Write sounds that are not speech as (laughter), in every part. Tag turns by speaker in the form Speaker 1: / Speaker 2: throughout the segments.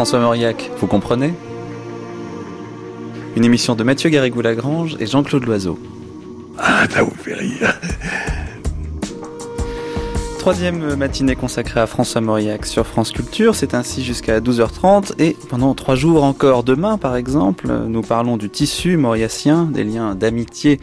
Speaker 1: François Mauriac, vous comprenez? Une émission de Mathieu Garrigou-Lagrange et Jean-Claude Loiseau.
Speaker 2: Ah, ça vous fait rire
Speaker 1: Troisième matinée consacrée à François Mauriac sur France Culture, c'est ainsi jusqu'à 12h30 et pendant trois jours encore. Demain par exemple, nous parlons du tissu mauriacien, des liens d'amitié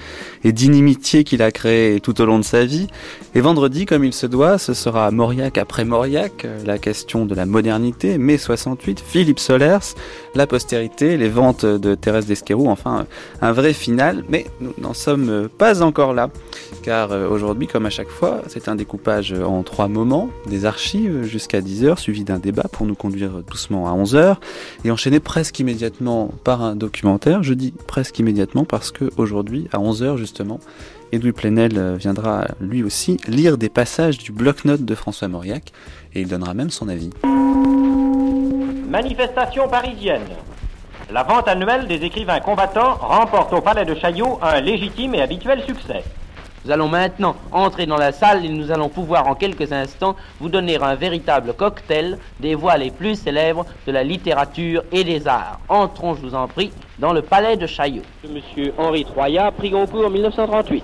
Speaker 1: et d'inimitié qu'il a créé tout au long de sa vie. Et vendredi, comme il se doit, ce sera Mauriac après Mauriac, la question de la modernité, mai 68, Philippe Solers, la postérité, les ventes de Thérèse Desquerou, enfin un vrai final, mais nous n'en sommes pas encore là, car aujourd'hui, comme à chaque fois, c'est un découpage en trois moments, des archives jusqu'à 10h, suivi d'un débat pour nous conduire doucement à 11h, et enchaîner presque immédiatement par un documentaire. Je dis presque immédiatement parce que aujourd'hui, à 11h justement, Edoui Plenel viendra lui aussi lire des passages du bloc-notes de François Mauriac, et il donnera même son avis.
Speaker 3: Manifestation parisienne. La vente annuelle des écrivains combattants remporte au palais de Chaillot un légitime et habituel succès.
Speaker 4: Nous allons maintenant entrer dans la salle et nous allons pouvoir en quelques instants vous donner un véritable cocktail des voix les plus célèbres de la littérature et des arts. Entrons, je vous en prie, dans le palais de Chaillot.
Speaker 3: Monsieur Henri Troyat, prix Goncourt 1938.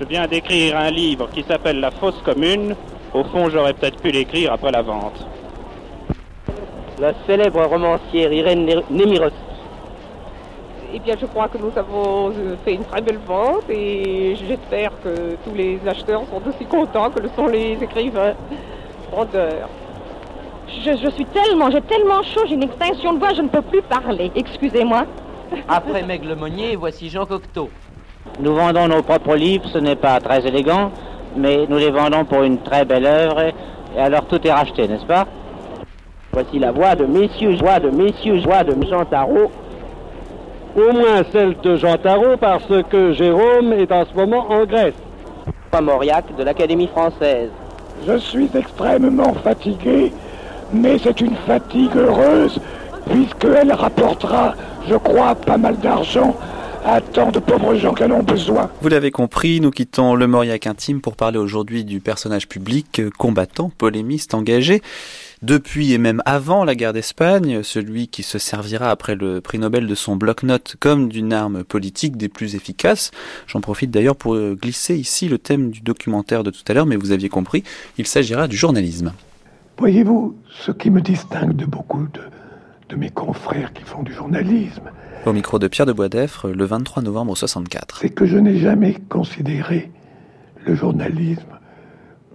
Speaker 5: Je viens d'écrire un livre qui s'appelle La fosse commune. Au fond, j'aurais peut-être pu l'écrire après la vente.
Speaker 3: La célèbre romancière Irène Nemirovsky.
Speaker 6: Eh bien, je crois que nous avons fait une très belle vente et j'espère que tous les acheteurs sont aussi contents que le sont les écrivains vendeurs.
Speaker 7: Je, je suis tellement, j'ai tellement chaud, j'ai une extinction de voix, je ne peux plus parler. Excusez-moi.
Speaker 4: Après Meg Monnier, voici Jean Cocteau.
Speaker 8: Nous vendons nos propres livres, ce n'est pas très élégant, mais nous les vendons pour une très belle œuvre et alors tout est racheté, n'est-ce pas?
Speaker 3: Voici la voix de messieurs, voix de messieurs, voix de Jean Tarot.
Speaker 9: Au moins celle de Jean Tarot parce que Jérôme est en ce moment en Grèce.
Speaker 3: Pas Mauriac de l'Académie française.
Speaker 2: Je suis extrêmement fatigué, mais c'est une fatigue heureuse puisqu'elle rapportera, je crois, pas mal d'argent à tant de pauvres gens qui en ont besoin.
Speaker 1: Vous l'avez compris, nous quittons le Mauriac intime pour parler aujourd'hui du personnage public, combattant, polémiste, engagé. Depuis et même avant la guerre d'Espagne, celui qui se servira après le prix Nobel de son bloc-notes comme d'une arme politique des plus efficaces. J'en profite d'ailleurs pour glisser ici le thème du documentaire de tout à l'heure, mais vous aviez compris, il s'agira du journalisme.
Speaker 2: Voyez-vous, ce qui me distingue de beaucoup de, de mes confrères qui font du journalisme,
Speaker 1: Au micro de Pierre de Boisdeffre, le 23 novembre 64.
Speaker 2: c'est que je n'ai jamais considéré le journalisme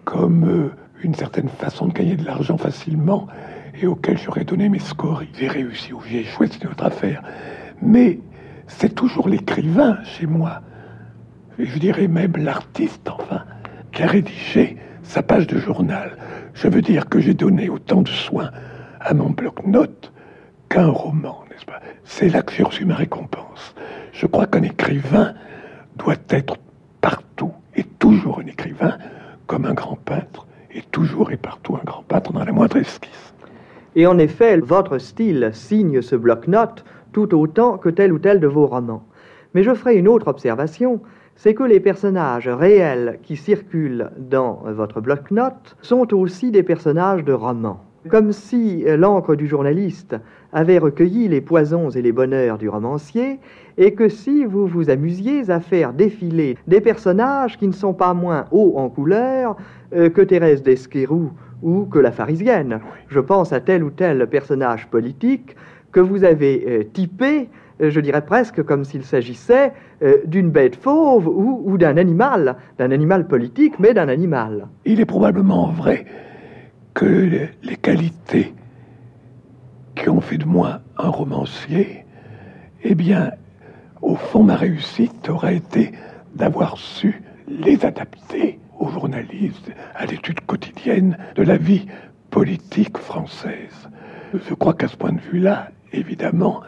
Speaker 2: comme euh, une certaine façon de gagner de l'argent facilement et auquel j'aurais donné mes scories. J'ai réussi ou j'ai échoué, c'est une autre affaire. Mais c'est toujours l'écrivain chez moi, et je dirais même l'artiste, enfin, qui a rédigé sa page de journal. Je veux dire que j'ai donné autant de soins à mon bloc-notes qu'un roman, n'est-ce pas? C'est là que j'ai reçu ma récompense. Je crois qu'un écrivain doit être partout et toujours un écrivain, comme un grand peintre est toujours et partout un grand peintre dans la moindre esquisse.
Speaker 10: Et en effet, votre style signe ce bloc-notes tout autant que tel ou tel de vos romans. Mais je ferai une autre observation, c'est que les personnages réels qui circulent dans votre bloc-notes sont aussi des personnages de romans. Comme si l'encre du journaliste avait recueilli les poisons et les bonheurs du romancier, et que si vous vous amusiez à faire défiler des personnages qui ne sont pas moins hauts en couleur euh, que Thérèse d'Esquerou ou que la pharisienne. Je pense à tel ou tel personnage politique que vous avez euh, typé, euh, je dirais presque comme s'il s'agissait d'une bête fauve ou, ou d'un animal, d'un animal politique, mais d'un animal.
Speaker 2: Il est probablement vrai que les qualités qui ont fait de moi un romancier, eh bien, au fond, ma réussite aurait été d'avoir su les adapter au journalisme, à l'étude quotidienne de la vie politique française. Je crois qu'à ce point de vue-là, évidemment,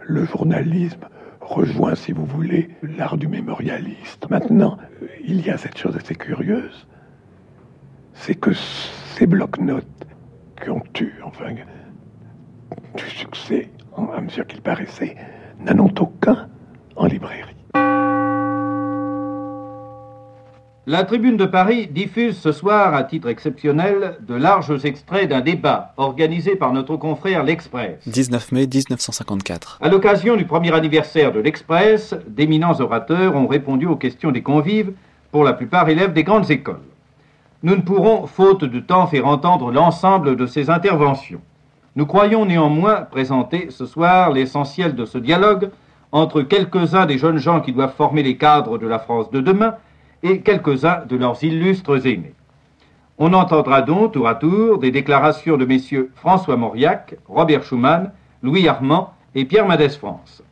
Speaker 2: le journalisme rejoint, si vous voulez, l'art du mémorialiste. Maintenant, il y a cette chose assez curieuse, c'est que ces blocs-notes qui ont eu, enfin, du succès à mesure qu'ils paraissaient, n'en ont aucun en librairie.
Speaker 11: La Tribune de Paris diffuse ce soir, à titre exceptionnel, de larges extraits d'un débat organisé par notre confrère L'Express.
Speaker 1: 19 mai 1954.
Speaker 11: À l'occasion du premier anniversaire de l'Express, d'éminents orateurs ont répondu aux questions des convives, pour la plupart élèves des grandes écoles. Nous ne pourrons, faute de temps, faire entendre l'ensemble de ces interventions. Nous croyons néanmoins présenter ce soir l'essentiel de ce dialogue entre quelques-uns des jeunes gens qui doivent former les cadres de la France de demain et quelques-uns de leurs illustres aînés. On entendra donc tour à tour des déclarations de messieurs François Mauriac, Robert Schumann, Louis Armand et Pierre Mendès France.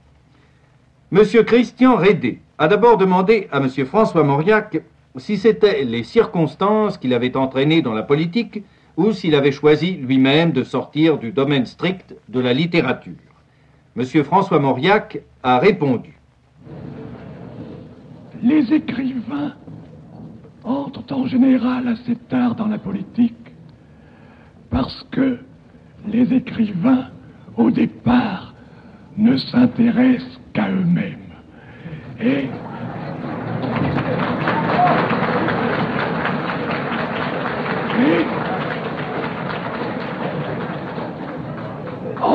Speaker 11: Monsieur Christian Rédé a d'abord demandé à monsieur François Mauriac si c'était les circonstances qui l'avaient entraîné dans la politique ou s'il avait choisi lui-même de sortir du domaine strict de la littérature. Monsieur François Mauriac a répondu.
Speaker 2: Les écrivains entrent en général assez tard dans la politique parce que les écrivains, au départ, ne s'intéressent qu'à eux-mêmes.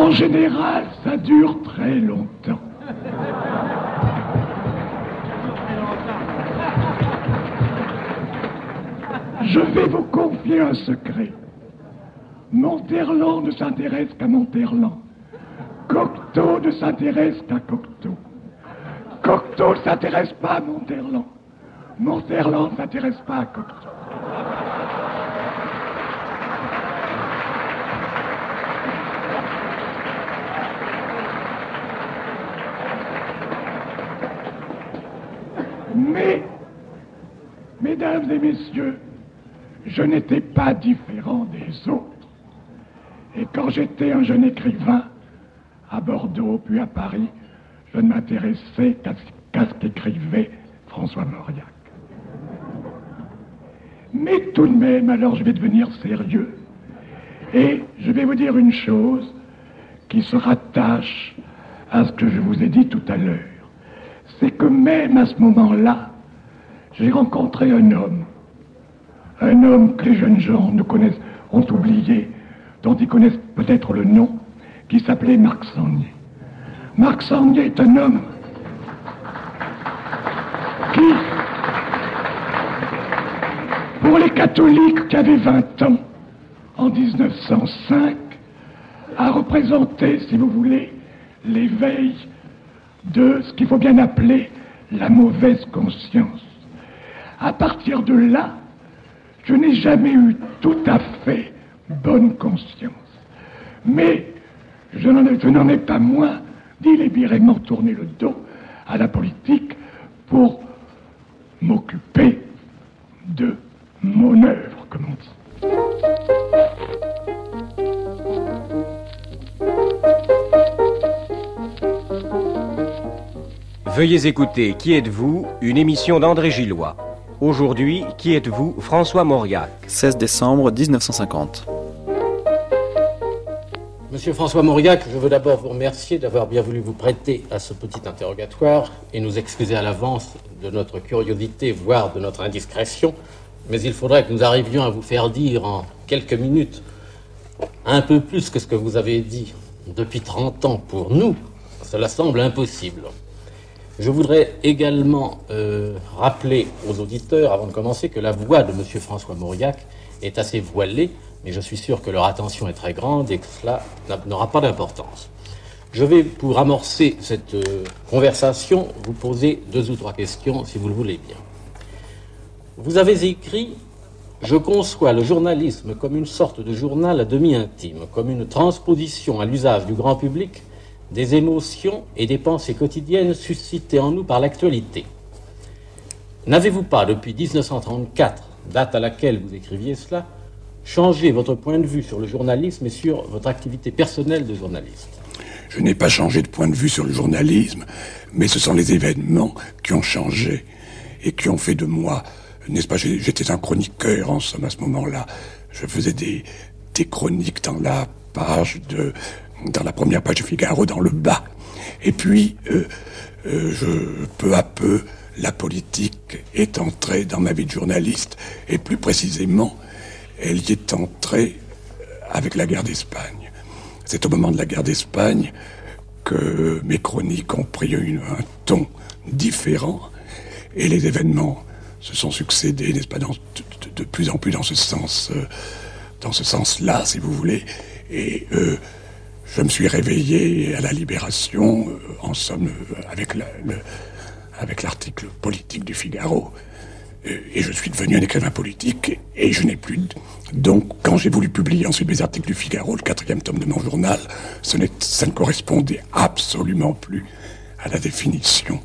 Speaker 2: En général, ça dure très longtemps. Je vais vous confier un secret. Monterland ne s'intéresse qu'à Monterland. Cocteau ne s'intéresse qu'à Cocteau. Cocteau ne s'intéresse pas à Monterland. Monterland ne s'intéresse pas à Cocteau. Mais, mesdames et messieurs, je n'étais pas différent des autres. Et quand j'étais un jeune écrivain, à Bordeaux puis à Paris, je ne m'intéressais qu'à ce qu'écrivait François Mauriac. Mais tout de même, alors je vais devenir sérieux. Et je vais vous dire une chose qui se rattache à ce que je vous ai dit tout à l'heure. C'est que même à ce moment-là, j'ai rencontré un homme. Un homme que les jeunes gens ont oublié, dont ils connaissent peut-être le nom, qui s'appelait Marc Sangnier. Marc Sangnier est un homme qui, pour les catholiques qui avaient 20 ans en 1905, a représenté, si vous voulez, l'éveil de ce qu'il faut bien appeler la mauvaise conscience. À partir de là, je n'ai jamais eu tout à fait bonne conscience. Mais je n'en ai, pas moins délibérément tourné le dos à la politique pour m'occuper de mon œuvre, comme on dit.
Speaker 12: Veuillez écouter Qui êtes-vous Une émission d'André Gillois. Aujourd'hui, qui êtes-vous François Mauriac.
Speaker 1: 16 décembre 1950.
Speaker 13: Monsieur François Mauriac, je veux d'abord vous remercier d'avoir bien voulu vous prêter à ce petit interrogatoire et nous excuser à l'avance de notre curiosité, voire de notre indiscrétion. Mais il faudrait que nous arrivions à vous faire dire en quelques minutes un peu plus que ce que vous avez dit depuis 30 ans pour nous. Cela semble impossible. Je voudrais également euh, rappeler aux auditeurs, avant de commencer, que la voix de M. François Mauriac est assez voilée, mais je suis sûr que leur attention est très grande et que cela n'aura pas d'importance. Je vais, pour amorcer cette euh, conversation, vous poser deux ou trois questions, si vous le voulez bien. Vous avez écrit Je conçois le journalisme comme une sorte de journal à demi intime, comme une transposition à l'usage du grand public des émotions et des pensées quotidiennes suscitées en nous par l'actualité. N'avez-vous pas, depuis 1934, date à laquelle vous écriviez cela, changé votre point de vue sur le journalisme et sur votre activité personnelle de journaliste?
Speaker 2: Je n'ai pas changé de point de vue sur le journalisme, mais ce sont les événements qui ont changé et qui ont fait de moi, n'est-ce pas, j'étais un chroniqueur en somme à ce moment-là. Je faisais des, chroniques dans la page de dans la première page de Figaro, dans le bas. Et puis, euh, euh, je, peu à peu,
Speaker 14: la politique est entrée dans ma vie de journaliste, et plus précisément, elle y est entrée avec la guerre d'Espagne. C'est au moment de la guerre d'Espagne que mes chroniques ont pris un ton différent, et les événements se sont succédés, n'est-ce pas, de, plus en plus dans ce sens, euh, dans ce sens-là, si vous voulez. Et euh, je me suis réveillé à la Libération, euh, en somme, avec le, avec l'article politique du Figaro. Euh, et je suis devenu un écrivain politique et je n'ai plus. Donc, quand j'ai voulu publier ensuite mes articles du Figaro, le quatrième tome de mon journal, ça ne correspondait absolument plus à la définition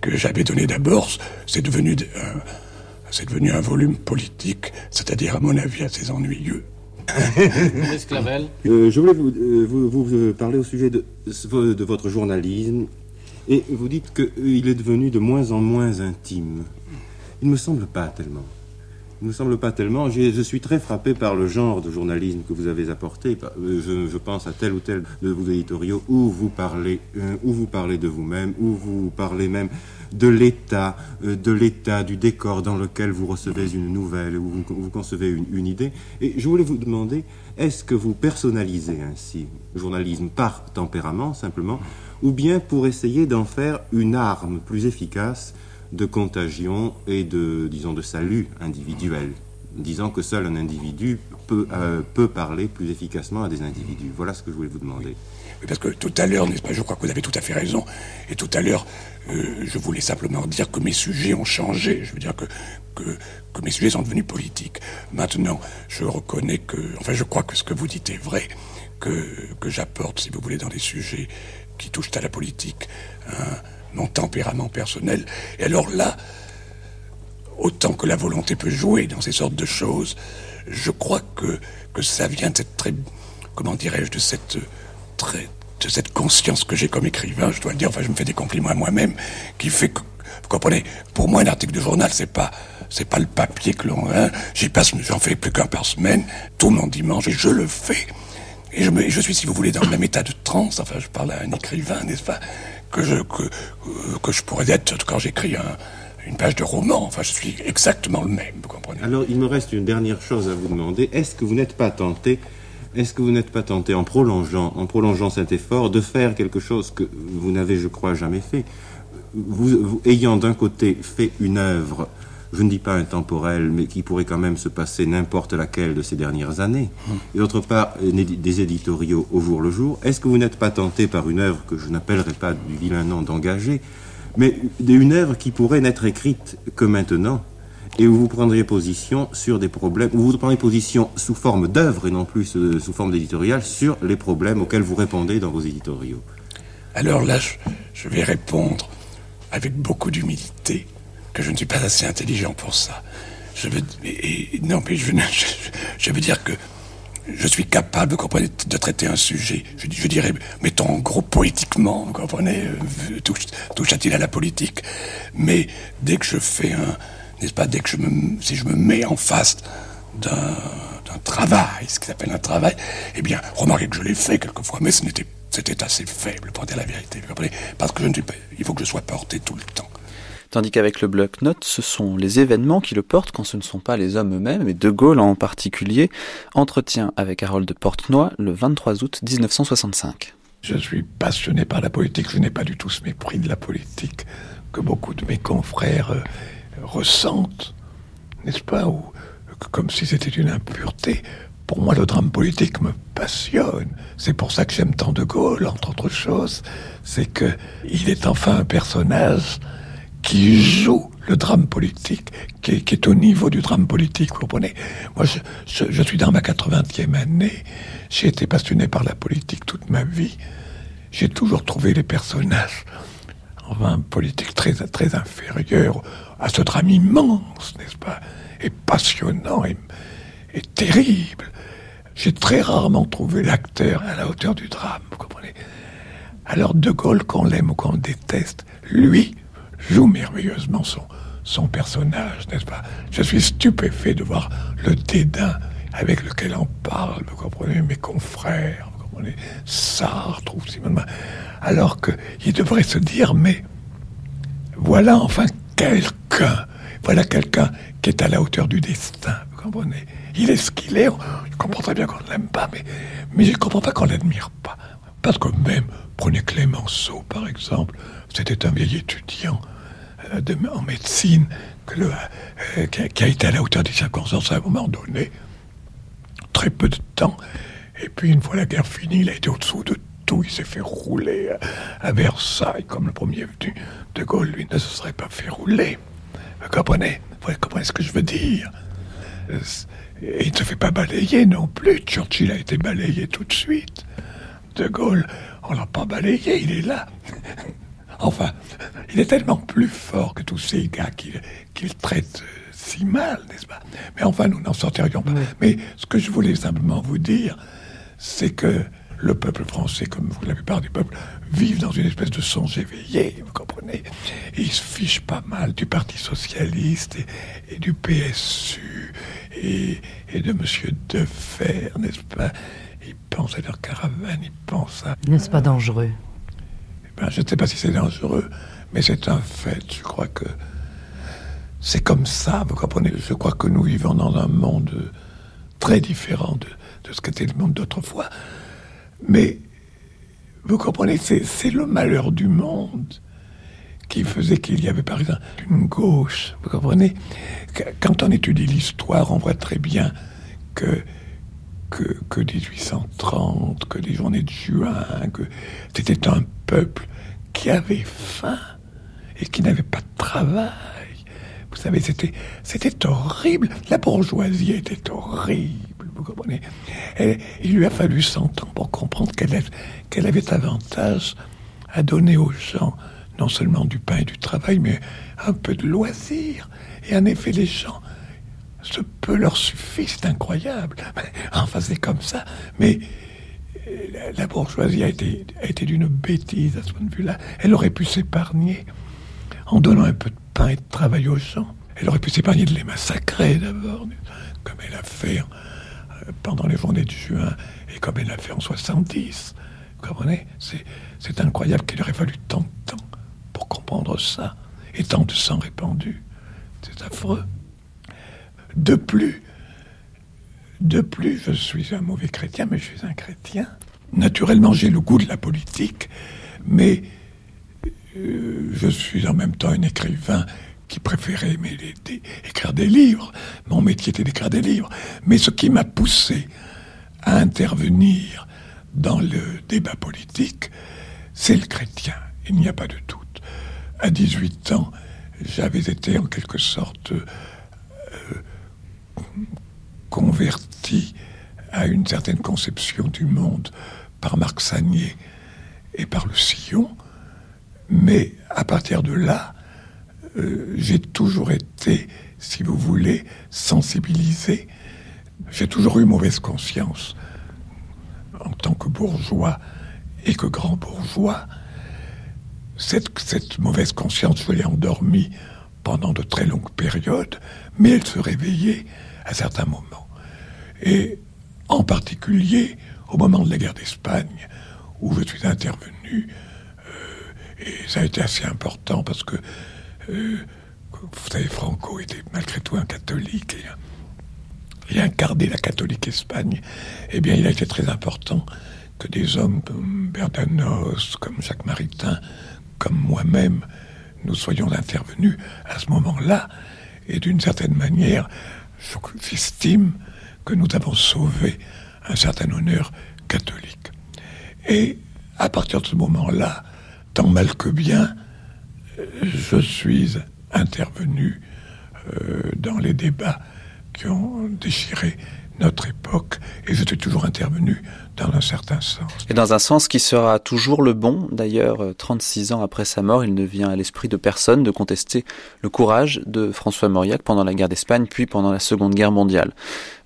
Speaker 14: que j'avais donnée d'abord. C'est devenu, c'est devenu un volume politique, c'est-à-dire, à mon avis, assez ennuyeux. (laughs)
Speaker 15: euh, je voulais vous, euh, vous, parler au sujet de, votre journalisme et vous dites qu'il est devenu de moins en moins intime. Il ne me semble pas tellement. Il ne me semble pas tellement. Je suis très frappé par le genre de journalisme que vous avez apporté. Je, pense à tel ou tel de vos éditoriaux où vous parlez, euh, où vous parlez de vous-même, où vous parlez même de l'état, euh, de l'état du décor dans lequel vous recevez une nouvelle, ou vous, concevez une, une, idée. Et je voulais vous demander, est-ce que vous personnalisez ainsi le journalisme par tempérament simplement, ou bien pour essayer d'en faire une arme plus efficace de contagion et de, disons, de salut individuel, disant que seul un individu peut, euh, peut parler plus efficacement à des individus. Voilà ce que je voulais vous demander.
Speaker 14: Parce que tout à l'heure, n'est-ce pas, je crois que vous avez tout à fait raison, et tout à l'heure, euh, je voulais simplement dire que mes sujets ont changé, je veux dire que, que, mes sujets sont devenus politiques. Maintenant, je reconnais que, enfin, je crois que ce que vous dites est vrai, que, que j'apporte, si vous voulez, dans des sujets qui touchent à la politique, mon tempérament personnel. Et alors là, autant que la volonté peut jouer dans ces sortes de choses, je crois que, que ça vient de cette très, comment dirais-je, de cette très, de cette conscience que j'ai comme écrivain, je dois le dire, enfin je me fais des compliments à moi-même, qui fait que, vous comprenez, pour moi un article de journal, c'est pas, c'est pas le papier que l'on, hein, j'y j'en fais plus qu'un par semaine, tout mon dimanche, et je le fais. Et je, me, je suis, si vous voulez, dans le même état de transe. Enfin, je parle à un écrivain, n'est-ce pas, que que, euh, que je pourrais être quand j'écris un, une page de roman. Enfin, je suis exactement le même, vous comprenez.
Speaker 15: Alors, il me reste une dernière chose à vous demander. Est-ce que vous n'êtes pas tenté, est-ce que vous n'êtes pas tenté, en prolongeant, cet effort, de faire quelque chose que vous n'avez, je crois, jamais fait? Vous, ayant d'un côté fait une œuvre je ne dis pas intemporel, mais qui pourrait quand même se passer n'importe laquelle de ces dernières années, et d'autre part des éditoriaux au jour le jour, est-ce que vous n'êtes pas tenté par une œuvre que je n'appellerai pas du vilain nom d'engagé, mais une œuvre qui pourrait n'être écrite que maintenant, et où vous prendriez position sur des problèmes, où vous prendriez position sous forme d'œuvre et non plus sous forme d'éditorial sur les problèmes auxquels vous répondez dans vos éditoriaux
Speaker 14: Alors là, je, vais répondre avec beaucoup d'humilité que je ne suis pas assez intelligent pour ça. Je veux, non, mais (laughs) je, je, veux dire que je suis capable, vous comprenez, de traiter un sujet. Je, dirais, mettons en gros poétiquement, vous comprenez, euh, touche-t-il à la politique. Mais dès que je fais un, n'est-ce pas, dès que je me, si je me mets en face d'un travail, ce qui s'appelle un travail, eh bien, remarquez que je l'ai fait quelquefois, mais c'était assez faible, pour dire la vérité, vous comprenez, parce que je ne suis pas, il faut que je sois porté tout le temps.
Speaker 1: Tandis qu'avec le bloc-notes, ce sont les événements qui le portent quand ce ne sont pas les hommes eux-mêmes, et De Gaulle en particulier, entretient avec Harold Portnoy le 23 août 1965.
Speaker 14: Je suis passionné par la politique, je n'ai pas du tout ce mépris de la politique que beaucoup de mes confrères euh, ressentent, n'est-ce pas, ou comme si c'était une impureté. Pour moi, le drame politique me passionne. C'est pour ça que j'aime tant De Gaulle, entre autres choses. C'est que il est enfin un personnage qui joue le drame politique, qui est, au niveau du drame politique, vous comprenez. Moi, je, suis dans ma 80e année, j'ai été passionné par la politique toute ma vie, j'ai toujours trouvé les personnages, enfin, politique très, très inférieurs à ce drame immense, n'est-ce pas Et passionnant et, et terrible. J'ai très rarement trouvé l'acteur à la hauteur du drame, vous comprenez. Alors De Gaulle, qu'on l'aime ou qu'on le déteste, lui, joue merveilleusement son, son personnage, n'est-ce pas? Je suis stupéfait de voir le dédain avec lequel on parle, vous comprenez, mes confrères, vous comprenez, Sartre ou Simon, alors qu'il devrait se dire, mais voilà enfin
Speaker 2: quelqu'un, voilà quelqu'un qui est à la hauteur du destin, vous comprenez. Il est ce qu'il est, je comprends très bien qu'on ne l'aime pas, mais, mais je ne comprends pas qu'on ne l'admire pas. Parce que même, prenez Clémenceau par exemple, c'était un vieil étudiant de, en médecine que le, euh, qui, a, été à la hauteur des circonstances à un moment donné, très peu de temps, et puis une fois la guerre finie, il a été au-dessous de tout, il s'est fait rouler à, à Versailles, comme le premier venu. De Gaulle, lui, ne se serait pas fait rouler. Vous comprenez? Vous comprenez ce que je veux dire? Euh, Et il ne se fait pas balayer non plus. Churchill a été balayé tout de suite. De Gaulle, on l'a pas balayé, il est là. (laughs) Enfin, il est tellement plus fort que tous ces gars qu'il traite euh, si mal, n'est-ce pas? Mais enfin, nous n'en sortirions pas. Mais ce que je voulais simplement vous dire, c'est que le peuple français, comme la plupart des peuples, vivent dans une espèce de songe éveillé, vous comprenez? Et ils se fichent pas mal du Parti Socialiste et, et du PSU et, et de Monsieur Defer, n'est-ce pas? Ils pensent à leur caravane, ils pensent à...
Speaker 16: N'est-ce pas dangereux?
Speaker 2: Ben, je ne sais pas si c'est dangereux, mais c'est un fait. Je crois que c'est comme ça, vous comprenez Je crois que nous vivons dans un monde très différent de, de ce qu'était le monde d'autrefois. Mais vous comprenez, c'est le malheur du monde qui faisait qu'il y avait par exemple une gauche, vous comprenez Qu- Quand on étudie l'histoire, on voit très bien que, que, que 1830, que les journées de juin, que c'était un peuple qui avait faim et qui n'avait pas de travail. Vous savez, c'était, c'était horrible. La bourgeoisie était horrible, vous comprenez Il lui a fallu 100 ans pour comprendre qu'elle avait, avantage à donner aux gens non seulement du pain et du travail, mais un peu de loisirs. Et en effet, les gens, ce peu leur suffit, c'est incroyable. Enfin, c'est comme ça. Mais la, bourgeoisie a été, a été d'une bêtise à ce point de vue-là. Elle aurait pu s'épargner en donnant un peu de pain et de travail aux gens. Elle aurait pu s'épargner de les massacrer d'abord, comme elle a fait euh, pendant les journées de juin et comme elle l'a fait en 70. Vous comprenez? C'est incroyable qu'il aurait fallu tant de temps pour comprendre ça et tant de sang répandu. C'est affreux. De plus, de plus, je suis un mauvais chrétien, mais je suis un chrétien. Naturellement, j'ai le goût de la politique, mais euh, je suis en même temps un écrivain qui préférait écrire des livres. Mon métier était d'écrire des livres. Mais ce qui m'a poussé à intervenir dans le débat politique, c'est le chrétien. Il n'y a pas de doute. À 18 ans, j'avais été en quelque sorte converti à une certaine conception du monde par Marc Sagnier et par le sillon. Mais à partir de là, euh, j'ai toujours été, si vous voulez, sensibilisé. J'ai toujours eu mauvaise conscience en tant que bourgeois et que grand bourgeois. Cette, cette mauvaise conscience, je l'ai endormie pendant de très longues périodes, mais elle se réveillait à certains moments. Et en particulier au moment de la guerre d'Espagne, où je suis intervenu, euh, et ça a été assez important parce que, euh, vous savez, Franco était malgré tout un catholique et, et incarnait la catholique Espagne. Eh bien, il a été très important que des hommes comme Berdanos, comme Jacques Maritain, comme moi-même, nous soyons intervenus à ce moment-là. Et d'une certaine manière, j'estime que nous avons sauvé un certain honneur catholique. Et à partir de ce moment-là, tant mal que bien, je suis intervenu euh, dans les débats qui ont déchiré notre époque, et je suis toujours intervenu dans un certain sens.
Speaker 1: Et dans un sens qui sera toujours le bon, d'ailleurs, euh, 36 ans après sa mort, il ne vient à l'esprit de personne de contester le courage de François Mauriac pendant la guerre d'Espagne, puis pendant la Seconde Guerre mondiale.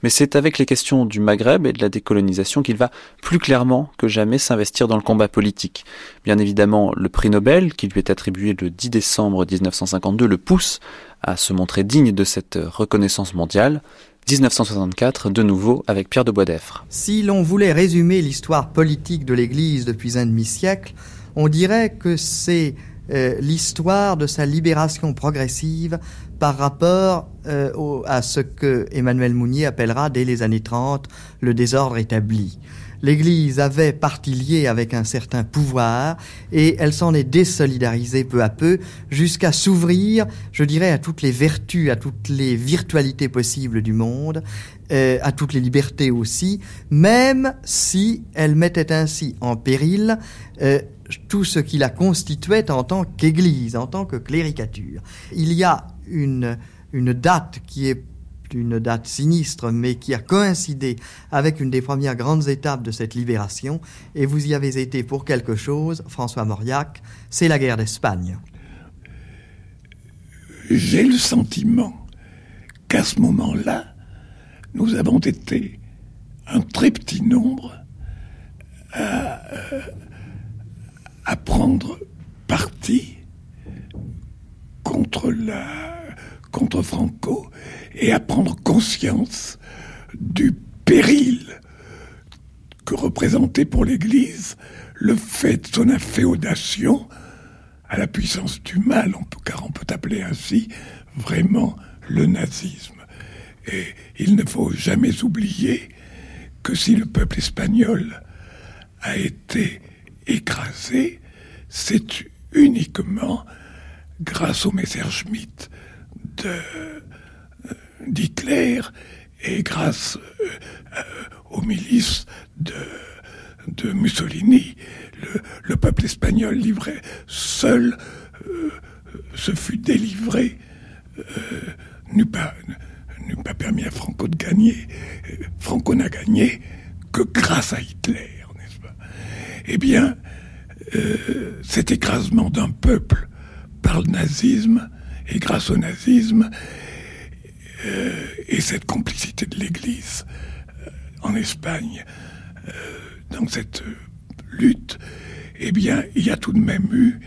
Speaker 1: Mais c'est avec les questions du Maghreb et de la décolonisation qu'il va plus clairement que jamais s'investir dans le combat politique. Bien évidemment, le prix Nobel, qui lui est attribué le 10 décembre 1952, le pousse à se montrer digne de cette reconnaissance mondiale. 1964, de nouveau avec Pierre de Boisdeffre.
Speaker 10: Si l'on voulait résumer l'histoire politique de l'Église depuis un demi-siècle, on dirait que c'est euh, l'histoire de sa libération progressive par rapport euh, à ce que Emmanuel Mounier appellera dès les années 30 le désordre établi. L'Église avait partie liée avec un certain pouvoir et elle s'en est désolidarisée peu à peu jusqu'à s'ouvrir, je dirais, à toutes les vertus, à toutes les virtualités possibles du monde, euh, à toutes les libertés aussi, même si elle mettait ainsi en péril euh, tout ce qui la constituait en tant qu'Église, en tant que cléricature. Il y a une, une date qui est une date sinistre, mais qui a coïncidé avec une des premières grandes étapes de cette libération, et vous y avez été pour quelque chose, François Mauriac, c'est la guerre d'Espagne.
Speaker 2: J'ai le sentiment qu'à ce moment-là, nous avons été un très petit nombre à, à prendre parti contre Franco et à prendre conscience du péril que représentait pour l'Église le fait de son inféodation à la puissance du mal, car on peut appeler ainsi vraiment le nazisme. Et il ne faut jamais oublier que si le peuple espagnol a été écrasé, c'est uniquement grâce au Messerschmitt de d'Hitler et grâce euh, euh, aux milices de, Mussolini, le, peuple espagnol livré seul euh, se fut délivré, n'eût pas, pas permis à Franco de gagner. Franco n'a gagné que grâce à Hitler, n'est-ce pas? Eh bien, cet écrasement d'un peuple par le nazisme, et grâce au nazisme, euh, et cette complicité de l'Église euh, en Espagne euh, dans cette lutte, eh bien, il y a tout de même eu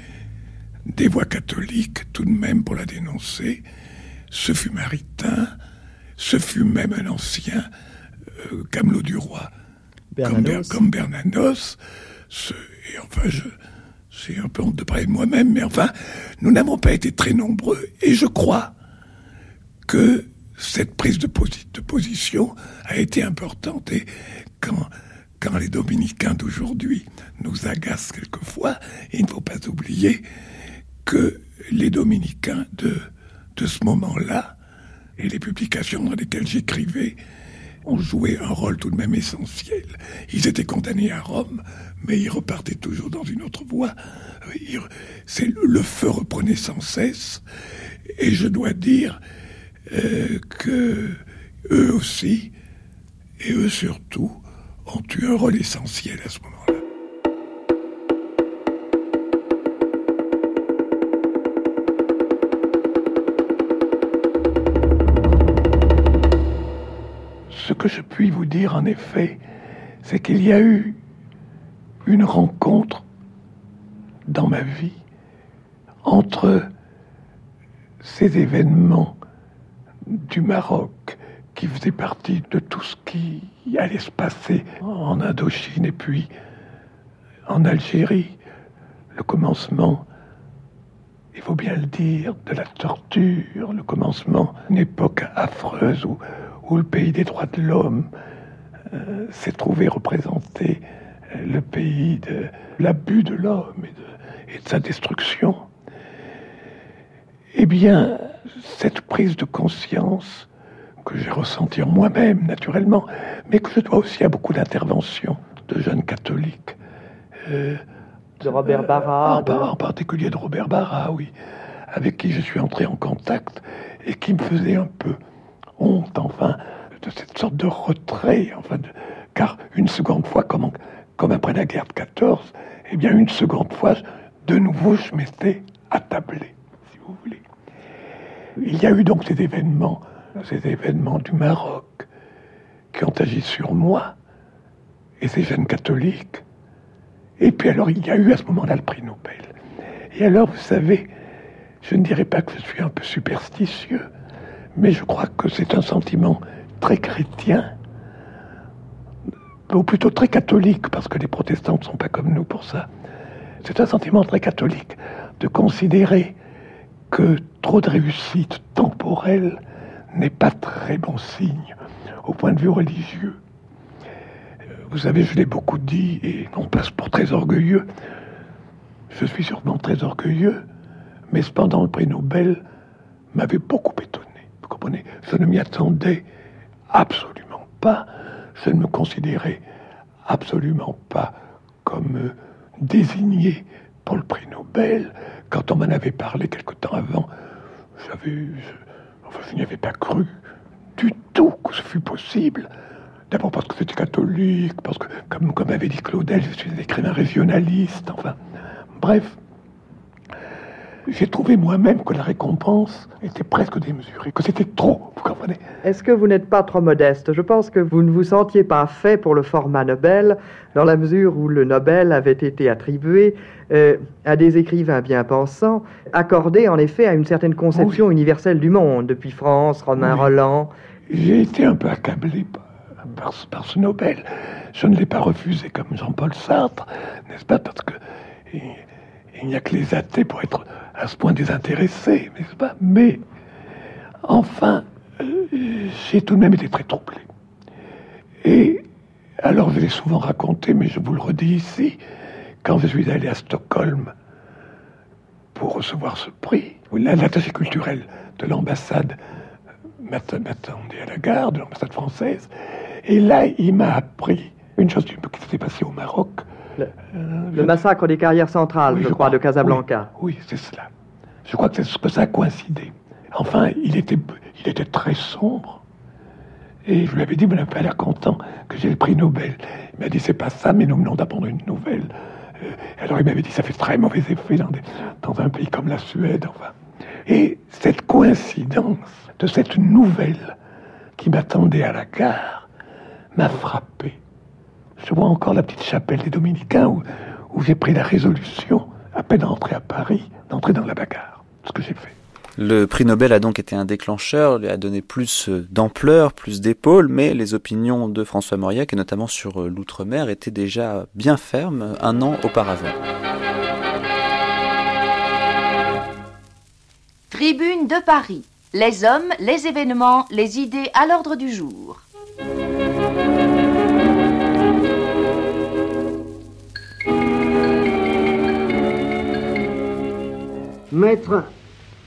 Speaker 2: des voix catholiques, tout de même pour la dénoncer. Ce fut Maritain, ce fut même un ancien Camelot du Roi, Comme, Bernanos. et enfin, je, j'ai un peu honte de parler de moi-même, mais enfin, nous n'avons pas été très nombreux, et je crois que cette prise de, position a été importante. Et quand, les dominicains d'aujourd'hui nous agacent quelquefois, il ne faut pas oublier que les dominicains de, de ce moment-là, et les publications dans lesquelles j'écrivais, ont joué un rôle tout de même essentiel. Ils étaient condamnés à Rome, mais ils repartaient toujours dans une autre voie. C'est le feu reprenait sans cesse, et je dois dire euh, que eux aussi, et eux surtout, ont eu un rôle essentiel à ce moment-là. Ce que je puis vous dire en effet, c'est qu'il y a eu une rencontre dans ma vie entre ces événements du Maroc, qui faisait partie de tout ce qui allait se passer en Indochine et puis en Algérie. Le commencement, il faut bien le dire, de la torture, le commencement d'une époque affreuse où, le pays des droits de l'homme euh, s'est trouvé représenter euh, le pays de l'abus de l'homme et de sa destruction. Eh bien, cette prise de conscience que j'ai ressentie en moi-même, naturellement, mais que je dois aussi à beaucoup d'interventions de jeunes catholiques.
Speaker 10: Euh, de Robert Barra
Speaker 2: en, particulier de Robert Barra, oui, avec qui je suis entré en contact et qui me faisait un peu honte, enfin, de cette sorte de retrait, enfin, car une seconde fois, comme, comme après la guerre de 14, eh bien, une seconde fois, de nouveau, je m'étais attablé, si vous voulez. Il y a eu donc ces événements, ces événements du Maroc, qui ont agi sur moi et ces jeunes catholiques. Et puis alors, il y a eu à ce moment-là le prix Nobel. Et alors, vous savez, je ne dirais pas que je suis un peu superstitieux, mais je crois que c'est un sentiment très chrétien, ou plutôt très catholique, parce que les protestants ne sont pas comme nous pour ça. C'est un sentiment très catholique de considérer que trop de réussite temporelle n'est pas très bon signe au point de vue religieux. Vous savez, je l'ai beaucoup dit, et on passe pour très orgueilleux. Je suis sûrement très orgueilleux, mais cependant le prix Nobel m'avait beaucoup étonné. Vous comprenez? Je ne m'y attendais absolument pas. Je ne me considérais absolument pas comme euh, désigné pour le prix Nobel. Quand on m'en avait parlé quelque temps avant, j'avais, enfin, je n'y avais pas cru du tout que ce fût possible. D'abord parce que c'était catholique, parce que, comme, comme avait dit Claudel, je suis un écrivain régionaliste, enfin. Bref, j'ai trouvé moi-même que la récompense était presque démesurée, que c'était trop, vous comprenez.
Speaker 10: Est-ce que vous n'êtes pas trop modeste? Je pense que vous ne vous sentiez pas fait pour le format Nobel, dans la mesure où le Nobel avait été attribué euh, à des écrivains bien pensants, accordé en effet à une certaine conception universelle du monde, depuis France, Romain Roland.
Speaker 2: J'ai été un peu accablé par, par, ce Nobel. Je ne l'ai pas refusé comme Jean-Paul Sartre, n'est-ce pas? Parce que il n'y a que les athées pour être à ce point désintéressés, n'est-ce pas? Mais enfin, j'ai tout de même été très troublé. Et alors, je l'ai souvent raconté, mais je vous le redis ici, quand je suis allé à Stockholm pour recevoir ce prix, l'attaché culturel de l'ambassade m'attendait à la gare de l'ambassade française, et là, il m'a appris une chose qui s'était passée au Maroc,
Speaker 10: le, massacre des carrières centrales, je, crois, de Casablanca.
Speaker 2: Oui, c'est cela. Je crois que, que ça a coïncidé. Enfin, il était, il était très sombre. Et je lui avais dit, vous n'avez pas l'air content que j'ai le prix Nobel. Il m'a dit, c'est pas ça, mais nous venons d'apprendre une nouvelle. Euh, alors il m'avait dit, ça fait très mauvais effet dans, un pays comme la Suède. Enfin. Et cette coïncidence de cette nouvelle qui m'attendait à la gare m'a frappé. Je vois encore la petite chapelle des Dominicains où, où j'ai pris la résolution, à peine d'entrer à Paris, d'entrer dans la bagarre. Ce que j'ai fait.
Speaker 1: Le prix Nobel a donc été un déclencheur, lui a donné plus d'ampleur, plus d'épaules, mais les opinions de François Mauriac, et notamment sur l'outre-mer, étaient déjà bien fermes un an auparavant.
Speaker 16: Tribune de Paris. Les hommes, les événements, les idées à l'ordre du jour.
Speaker 17: Maître,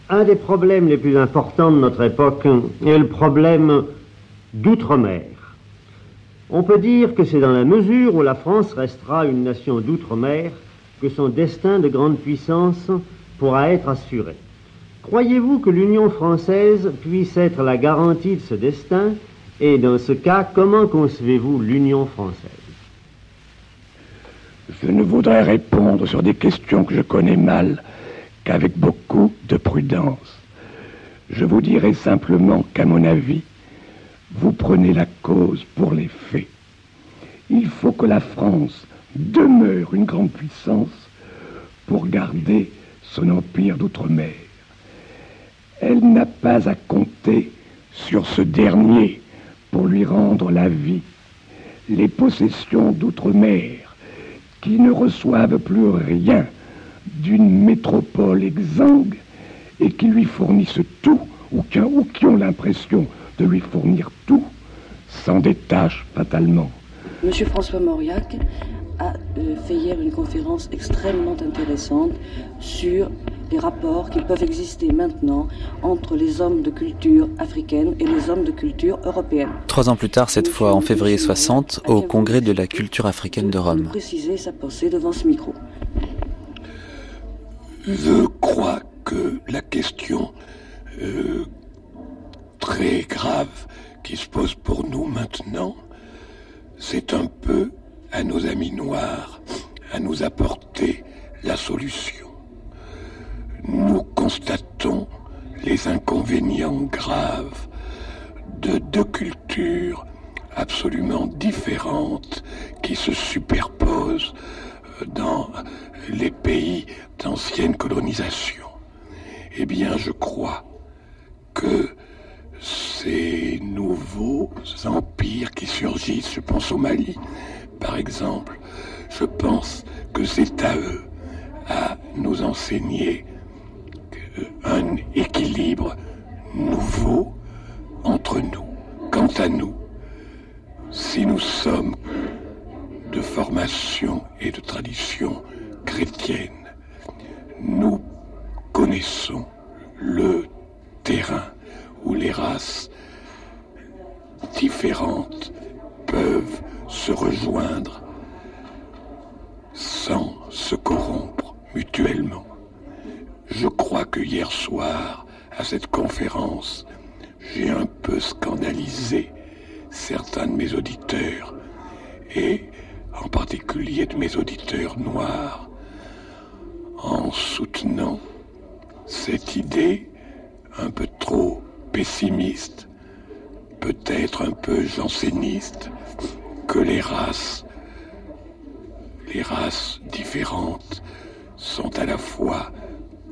Speaker 17: un des problèmes les plus importants de notre époque est le problème d'outre-mer. On peut dire que c'est dans la mesure où la France restera une nation d'outre-mer que son destin de grande puissance pourra être assuré. Croyez-vous que l'Union française puisse être la garantie de ce destin? Et dans ce cas, comment concevez-vous l'Union française?
Speaker 2: Je ne voudrais répondre sur des questions que je connais mal qu'avec beaucoup de prudence. Je vous dirai simplement qu'à mon avis, vous prenez la cause pour les faits. Il faut que la France demeure une grande puissance pour garder son empire d'outre-mer. Elle n'a pas à compter sur ce dernier pour lui rendre la vie. Les possessions d'outre-mer qui ne reçoivent plus rien d'une métropole exsangue et qui lui fournissent tout, ou qui, ou qui ont l'impression de lui fournir tout, s'en détachent fatalement.
Speaker 18: Monsieur François Mauriac a euh, fait hier une conférence extrêmement intéressante sur les rapports qui peuvent exister maintenant entre les hommes de culture africaine et les hommes de culture européenne.
Speaker 1: Trois ans plus tard, cette fois en février 60, au congrès de la culture africaine de Rome.
Speaker 18: Préciser sa pensée devant ce micro.
Speaker 2: Je crois que la question euh, très grave qui se pose pour nous maintenant, c'est un peu à nos amis noirs à nous apporter la solution. Nous constatons les inconvénients graves de deux cultures absolument différentes qui se superposent dans les pays d'ancienne colonisation. Eh bien, je crois que ces nouveaux empires qui surgissent, je pense au Mali, par exemple, je pense que c'est à eux à nous enseigner un équilibre nouveau entre nous. Quant à nous, si nous sommes de formation et de tradition chrétienne, nous connaissons le terrain où les races différentes peuvent se rejoindre sans se corrompre mutuellement. Je crois que hier soir, à cette conférence, j'ai un peu scandalisé certains de mes auditeurs, et en particulier de mes auditeurs noirs, en soutenant cette idée un peu trop pessimiste, peut-être un peu janséniste, que les races, les races différentes sont à la fois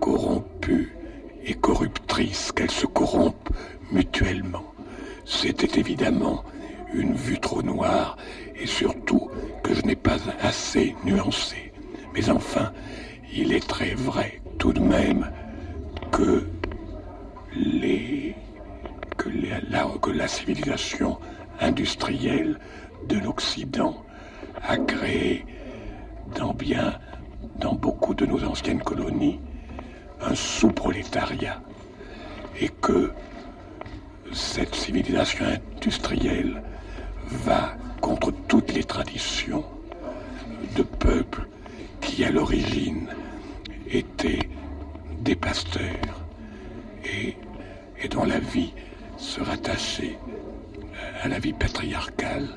Speaker 2: corrompues et corruptrices, qu'elles se corrompent mutuellement. C'était évidemment une vue trop noire et surtout que je n'ai pas assez nuancé. Mais enfin, il est très vrai tout de même que la, que la civilisation industrielle de l'Occident a créé dans bien dans beaucoup de nos anciennes colonies un sous-prolétariat et que cette civilisation industrielle va contre toutes les traditions de peuples qui à l'origine étaient des pasteurs et, dont la vie se rattachait à la vie patriarcale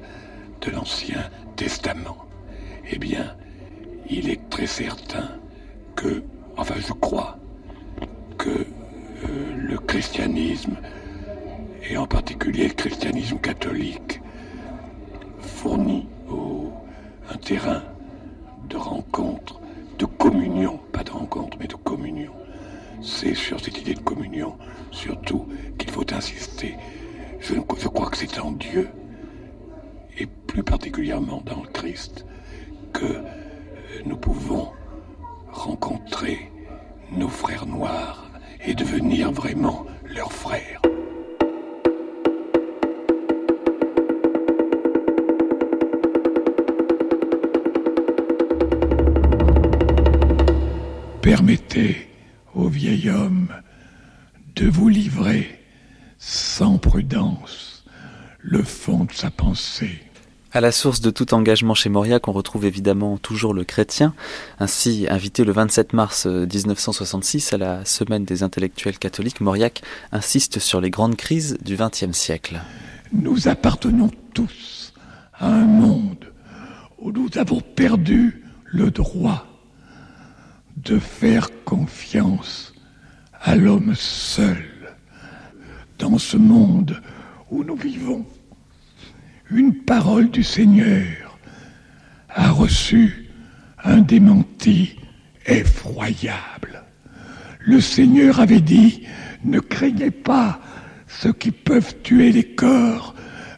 Speaker 2: de l'Ancien Testament. Eh bien, il est très certain que, enfin je crois, que euh, le christianisme, et en particulier le christianisme catholique, fournit un terrain de rencontre, de communion, pas de rencontre, mais de communion. C'est sur cette idée de communion, surtout, qu'il faut insister. Je, je crois que c'est en Dieu, et plus particulièrement dans le Christ, que nous pouvons rencontrer nos frères noirs et devenir vraiment leurs frères. Permettez au vieil homme de vous livrer sans prudence le fond de sa pensée.
Speaker 1: À la source de tout engagement chez Mauriac, on retrouve évidemment toujours le chrétien. Ainsi, invité le 27 mars 1966 à la Semaine des intellectuels catholiques, Mauriac insiste sur les grandes crises du XXe siècle.
Speaker 2: Nous appartenons tous à un monde où nous avons perdu le droit de faire confiance à l'homme seul. Dans ce monde où nous vivons, une parole du Seigneur a reçu un démenti effroyable. Le Seigneur avait dit, ne craignez pas ceux qui peuvent tuer les corps,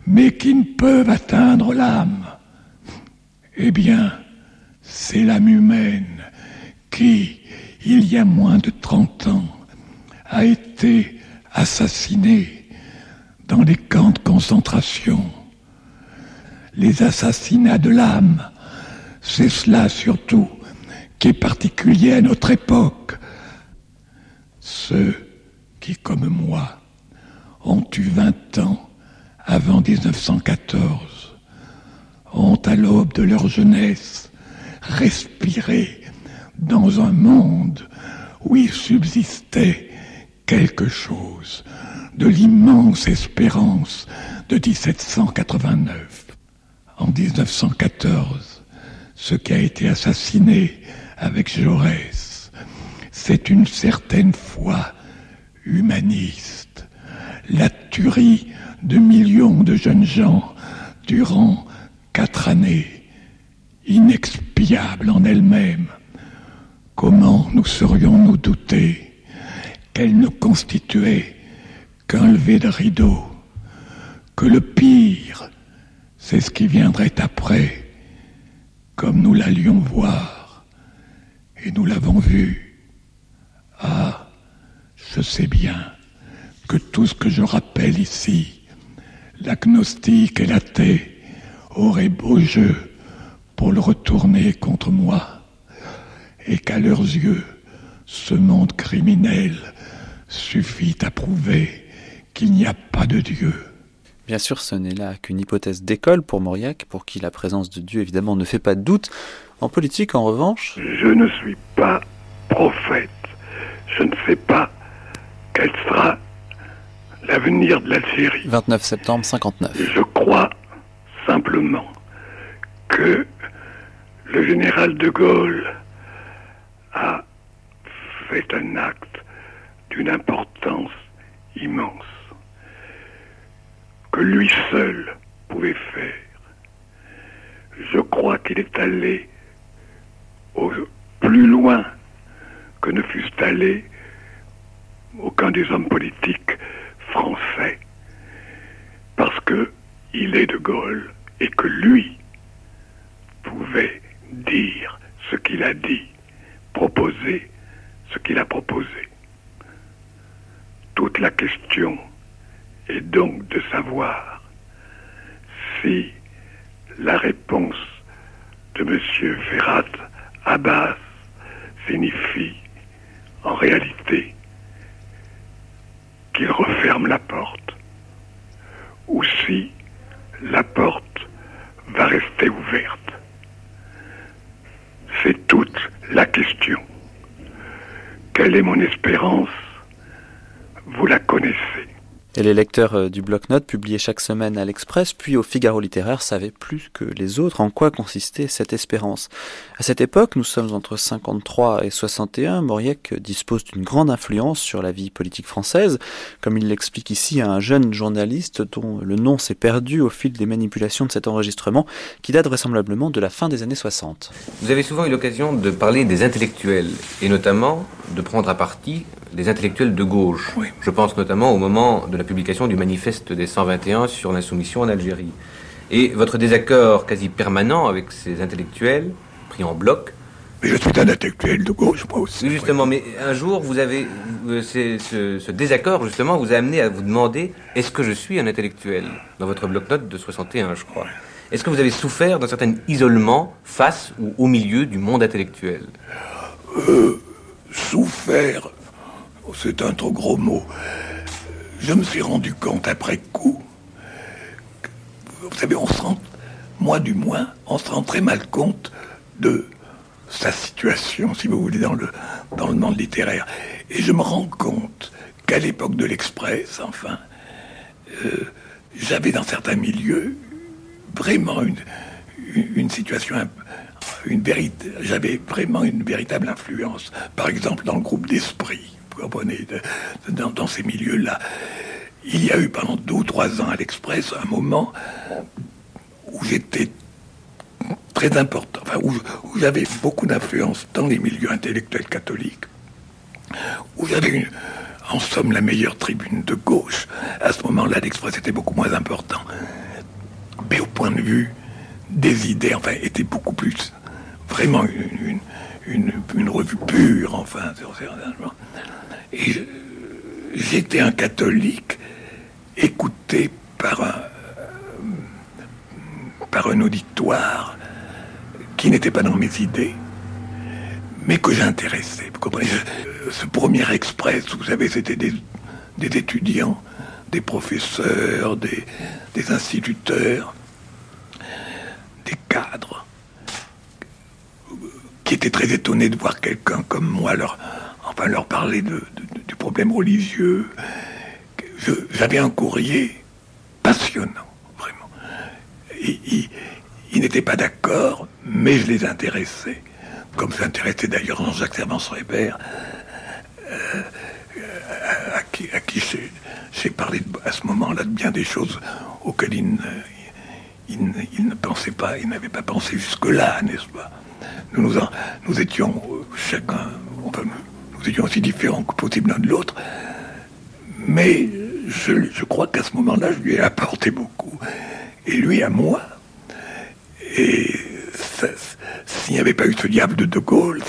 Speaker 2: mais qui ne peuvent atteindre l'âme. Eh bien, c'est l'âme humaine qui, il y a moins de trente ans, a été assassinée dans les camps de concentration les assassinats de l'âme. C'est cela surtout qui est particulier à notre époque. Ceux qui, comme moi, ont eu 20 ans avant 1914, ont à l'aube de leur jeunesse respiré dans un monde où il subsistait quelque chose de l'immense espérance de 1789 en 1914, ce qui a été assassiné avec Jaurès, c'est une certaine foi humaniste. La tuerie de millions de jeunes gens durant quatre années, inexpiable en elle-même, comment nous serions-nous doutés qu'elle ne constituait qu'un lever de rideau, que le pire c'est ce qui viendrait après, comme nous l'allions voir. Et nous l'avons vu. Ah, je sais bien que tout ce que je rappelle ici, l'agnostique et l'athée, auraient beau jeu pour le retourner contre moi, et qu'à leurs yeux, ce monde criminel suffit à prouver qu'il n'y a pas de Dieu.
Speaker 1: Bien sûr, ce n'est là qu'une hypothèse d'école pour Mauriac, pour qui la présence de Dieu évidemment ne fait pas de doute. En politique, en revanche.
Speaker 2: Je ne suis pas prophète. Je ne sais pas quel sera l'avenir de l'Algérie.
Speaker 1: 29 septembre 59.
Speaker 2: Je crois simplement que le général de Gaulle fait un acte d'une importance immense que lui seul pouvait faire. Je crois qu'il est allé au plus loin que ne fussent allés aucun des hommes politiques français, parce que il est de Gaulle et que lui pouvait dire ce qu'il a dit, proposer ce qu'il a proposé. Toute la question est donc de savoir si la réponse de M. Ferrat Abbas signifie en réalité qu'il referme la porte ou si la porte va rester ouverte. C'est toute la question. Quelle est mon espérance Vous la connaissez.
Speaker 1: Et les lecteurs euh, du bloc-notes, publiés chaque semaine à l'Express, puis au Figaro littéraire, savaient plus que les autres en quoi consistait cette espérance. À cette époque, nous sommes entre 53 et 61, Mauriac dispose d'une grande influence sur la vie politique française, comme il l'explique ici à un jeune journaliste dont le nom s'est perdu au fil des manipulations de cet enregistrement, qui date vraisemblablement de la fin des années 60.
Speaker 19: Vous avez souvent eu l'occasion de parler des intellectuels, et notamment de prendre à partie des intellectuels de gauche. Je pense notamment au moment de la publication du manifeste des 121 sur l'insoumission en Algérie. Et votre désaccord quasi permanent avec ces intellectuels, pris en bloc.
Speaker 2: Mais je suis un intellectuel de gauche, moi aussi.
Speaker 19: Justement, mais un jour, vous avez. euh, ce, ce désaccord, justement, vous a amené à vous demander est-ce que je suis un intellectuel Dans votre bloc-notes de 61, je crois? Est-ce que vous avez souffert d'un certain isolement face ou au milieu du monde intellectuel?
Speaker 2: Euh, souffert, oh, c'est un trop gros mot. Je me suis rendu compte après coup, vous savez, on se rend, moi du moins, on se rend très mal compte de sa situation, si vous voulez, dans le, monde littéraire. Et je me rends compte qu'à l'époque de l'Express, enfin, euh, j'avais dans certains milieux vraiment une, une, situation j'avais vraiment une véritable influence. Par exemple, dans le groupe d'esprit, dans, ces milieux-là, il y a eu pendant deux ou trois ans à l'Express un moment où j'étais très important, enfin, où, j'avais beaucoup d'influence dans les milieux intellectuels catholiques, où j'avais en somme la meilleure tribune de gauche. À ce moment-là, l'Express était beaucoup moins important. Mais au point de vue des idées, enfin, était beaucoup plus vraiment une, une, revue pure, enfin. sur. Et j'étais un catholique écouté par un, par un auditoire qui n'était pas dans mes idées, mais que j'intéressais. Vous comprenez? Ce premier express, vous savez, c'était des, des étudiants, des professeurs, des, des instituteurs, des cadres, qui étaient très étonnés de voir quelqu'un comme moi leur, enfin, leur parler du problème religieux. J'avais un courrier passionnant, vraiment. Ils n'étaient pas d'accord, mais je les intéressais, comme s'intéressait d'ailleurs Jean-Jacques Servan-Schreiber, euh, à, qui, j'ai- parlé à ce moment-là de bien des choses auxquelles il ne, pensait pas, il n'avait pas pensé jusque-là, n'est-ce pas? Nous, nous, en- nous étions euh, chacun, nous, étions aussi différents que possible l'un de l'autre, mais je, je crois qu'à ce moment-là, je lui ai apporté beaucoup. Et lui à moi. Et s'il n'y avait pas eu ce diable de De Gaulle,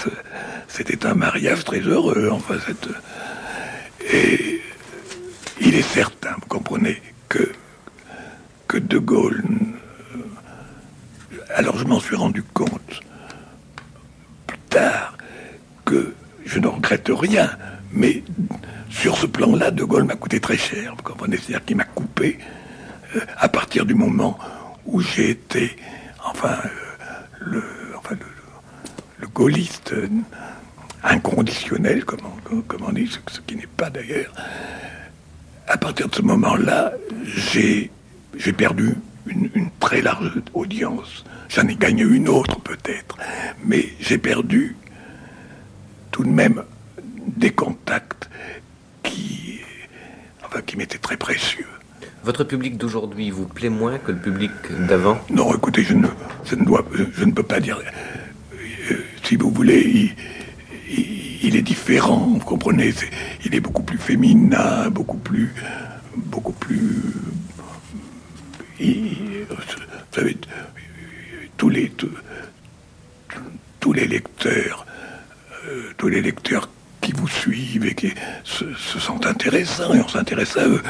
Speaker 2: c'était un mariage très heureux, enfin, cette... Et il est certain, vous comprenez, que, que De Gaulle... Alors je m'en suis rendu compte plus tard que je ne regrette rien, mais sur ce plan-là, De Gaulle m'a coûté très cher, vous comprenez, c'est-à-dire qu'il m'a coupé euh, à partir du moment où j'ai été, enfin, euh, le, enfin, le, gaulliste euh, inconditionnel, comme on, dit, ce, qui n'est pas d'ailleurs. À partir de ce moment-là, j'ai perdu une, une, très large audience. J'en ai gagné une autre peut-être, mais j'ai perdu tout de même des contacts qui, enfin, qui m'étaient très précieux.
Speaker 19: Votre public d'aujourd'hui vous plaît moins que le public d'avant?
Speaker 2: Non, écoutez, je ne, je ne, dois, je ne peux pas dire. Euh, si vous voulez, il, est différent, vous comprenez Il est beaucoup plus féminin, beaucoup plus. beaucoup plus. vous savez, tous les, tous, les lecteurs, tous les lecteurs qui vous suivent et qui se, sentent intéressants et on s'intéresse à eux.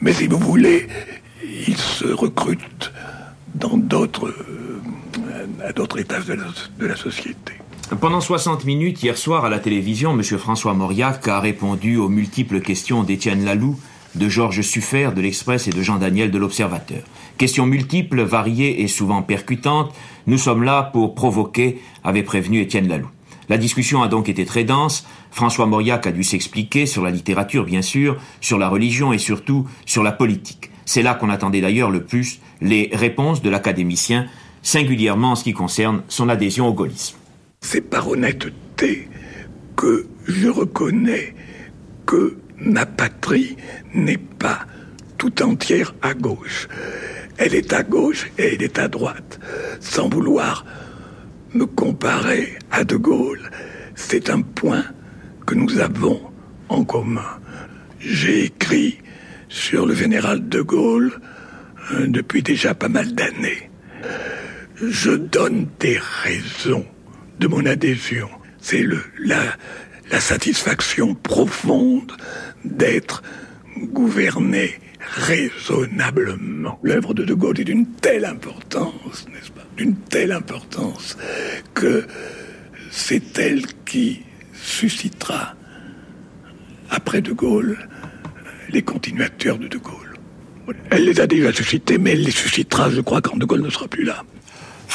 Speaker 2: Mais si vous voulez, ils se recrutent dans d'autres, euh, à d'autres étages de la, société.
Speaker 20: Pendant 60 minutes, hier soir à la télévision, M. François Mauriac a répondu aux multiples questions d'Étienne Laloux, de Georges Suffert de l'Express et de Jean Daniel de l'Observateur. Questions multiples, variées et souvent percutantes. Nous sommes là pour provoquer, avait prévenu Étienne Laloux. La discussion a donc été très dense. François Mauriac a dû s'expliquer sur la littérature, bien sûr, sur la religion et surtout sur la politique. C'est là qu'on attendait d'ailleurs le plus les réponses de l'académicien, singulièrement en ce qui concerne son adhésion au gaullisme.
Speaker 2: C'est par honnêteté que je reconnais que ma patrie n'est pas tout entière à gauche. Elle est à gauche et elle est à droite, sans vouloir me comparer à De Gaulle, c'est un point que nous avons en commun. J'ai écrit sur le général De Gaulle euh, depuis déjà pas mal d'années. Je donne des raisons de mon adhésion. C'est la, la satisfaction profonde d'être gouverné raisonnablement. L'œuvre de De Gaulle est d'une telle importance, n'est-ce pas D'une telle importance que c'est elle qui suscitera, après De Gaulle, les continuateurs de De Gaulle. Elle les a déjà suscités, mais elle les suscitera, je crois, quand De Gaulle ne sera plus là.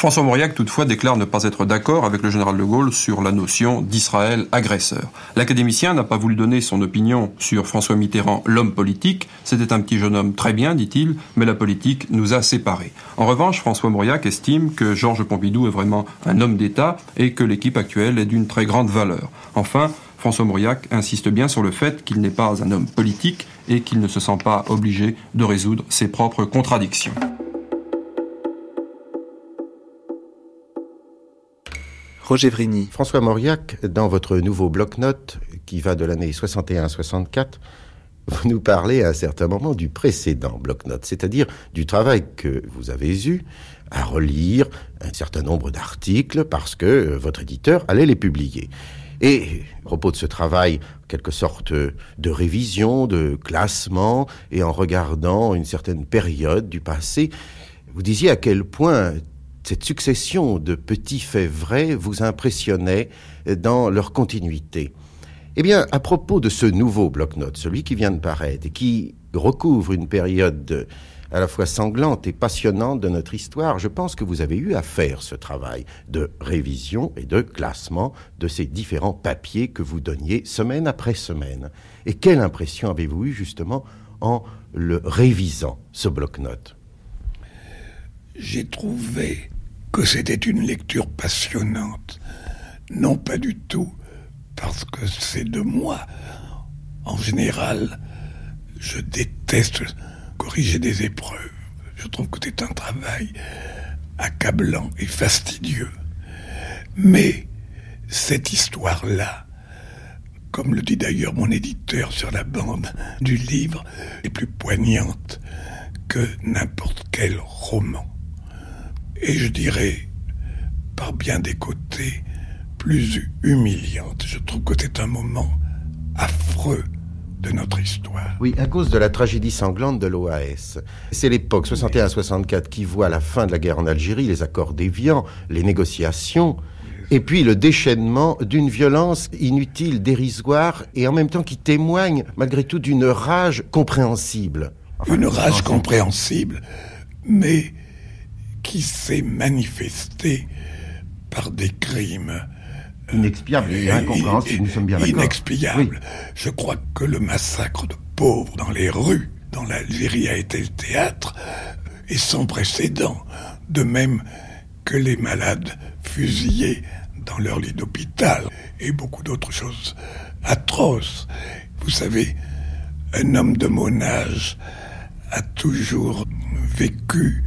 Speaker 21: François Mauriac, toutefois, déclare ne pas être d'accord avec le général de Gaulle sur la notion d'Israël agresseur. L'académicien n'a pas voulu donner son opinion sur François Mitterrand, l'homme politique. C'était un petit jeune homme très bien, dit-il, mais la politique nous a séparés. En revanche, François Mauriac estime que Georges Pompidou est vraiment un homme d'État et que l'équipe actuelle est d'une très grande valeur. Enfin, François Mauriac insiste bien sur le fait qu'il n'est pas un homme politique et qu'il ne se sent pas obligé de résoudre ses propres contradictions.
Speaker 22: François Mauriac, dans votre nouveau bloc-notes qui va de l'année 61 à 64, vous nous parlez à un certain moment du précédent bloc-notes, c'est-à-dire du travail que vous avez eu à relire un certain nombre d'articles parce que votre éditeur allait les publier. Et à propos de ce travail, quelque sorte de révision, de classement, et en regardant une certaine période du passé, vous disiez à quel point cette succession de petits faits vrais vous impressionnait dans leur continuité. Eh bien, à propos de ce nouveau bloc-notes, celui qui vient de paraître et qui recouvre une période à la fois sanglante et passionnante de notre histoire, je pense que vous avez eu à faire ce travail de révision et de classement de ces différents papiers que vous donniez semaine après semaine. Et quelle impression avez-vous eu justement en le révisant, ce bloc-notes?
Speaker 2: J'ai trouvé que c'était une lecture passionnante. Non, pas du tout, parce que c'est de moi. En général, je déteste corriger des épreuves. Je trouve que c'est un travail accablant et fastidieux. Mais cette histoire-là, comme le dit d'ailleurs mon éditeur sur la bande du livre, est plus poignante que n'importe quel roman et je dirais, par bien des côtés, plus humiliante. Je trouve que c'est un moment affreux de notre histoire.
Speaker 22: Oui, à cause de la tragédie sanglante de l'OAS. C'est l'époque 61-64 qui voit la fin de la guerre en Algérie, les accords d'Évian, les négociations, et puis le déchaînement d'une violence inutile, dérisoire, et en même temps qui témoigne malgré tout d'une rage compréhensible.
Speaker 2: Une rage compréhensible, mais qui s'est manifestée par des crimes
Speaker 22: inexpiable et incompréhensible, nous sommes bien d'accord.
Speaker 2: Inexpiable. Je crois que le massacre de pauvres dans les rues, dans l'Algérie, a été le théâtre et sans précédent. De même que les malades fusillés dans leur lit d'hôpital et beaucoup d'autres choses atroces. Vous savez, un homme de mon âge a toujours vécu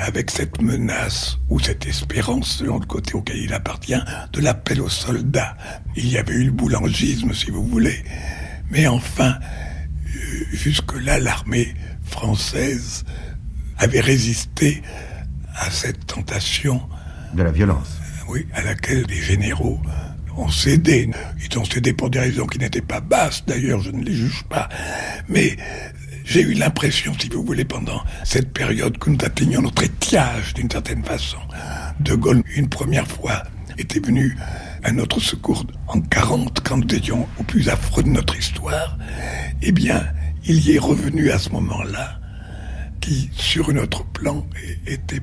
Speaker 2: avec cette menace ou cette espérance, selon le côté auquel il appartient, de l'appel aux soldats. Il y avait eu le boulangisme, si vous voulez. Mais enfin, euh, jusque-là, l'armée française avait résisté à cette tentation.
Speaker 22: De la violence.
Speaker 2: Euh, oui, à laquelle les généraux ont cédé. Ils ont cédé pour des raisons qui n'étaient pas basses, d'ailleurs, je ne les juge pas. Mais j'ai eu l'impression, si vous voulez, pendant cette période que nous atteignions notre étiage d'une certaine façon. De Gaulle, une première fois, était venu à notre secours en 40, quand nous étions au plus affreux de notre histoire. Eh bien, il y est revenu à ce moment-là, qui, sur un autre plan, était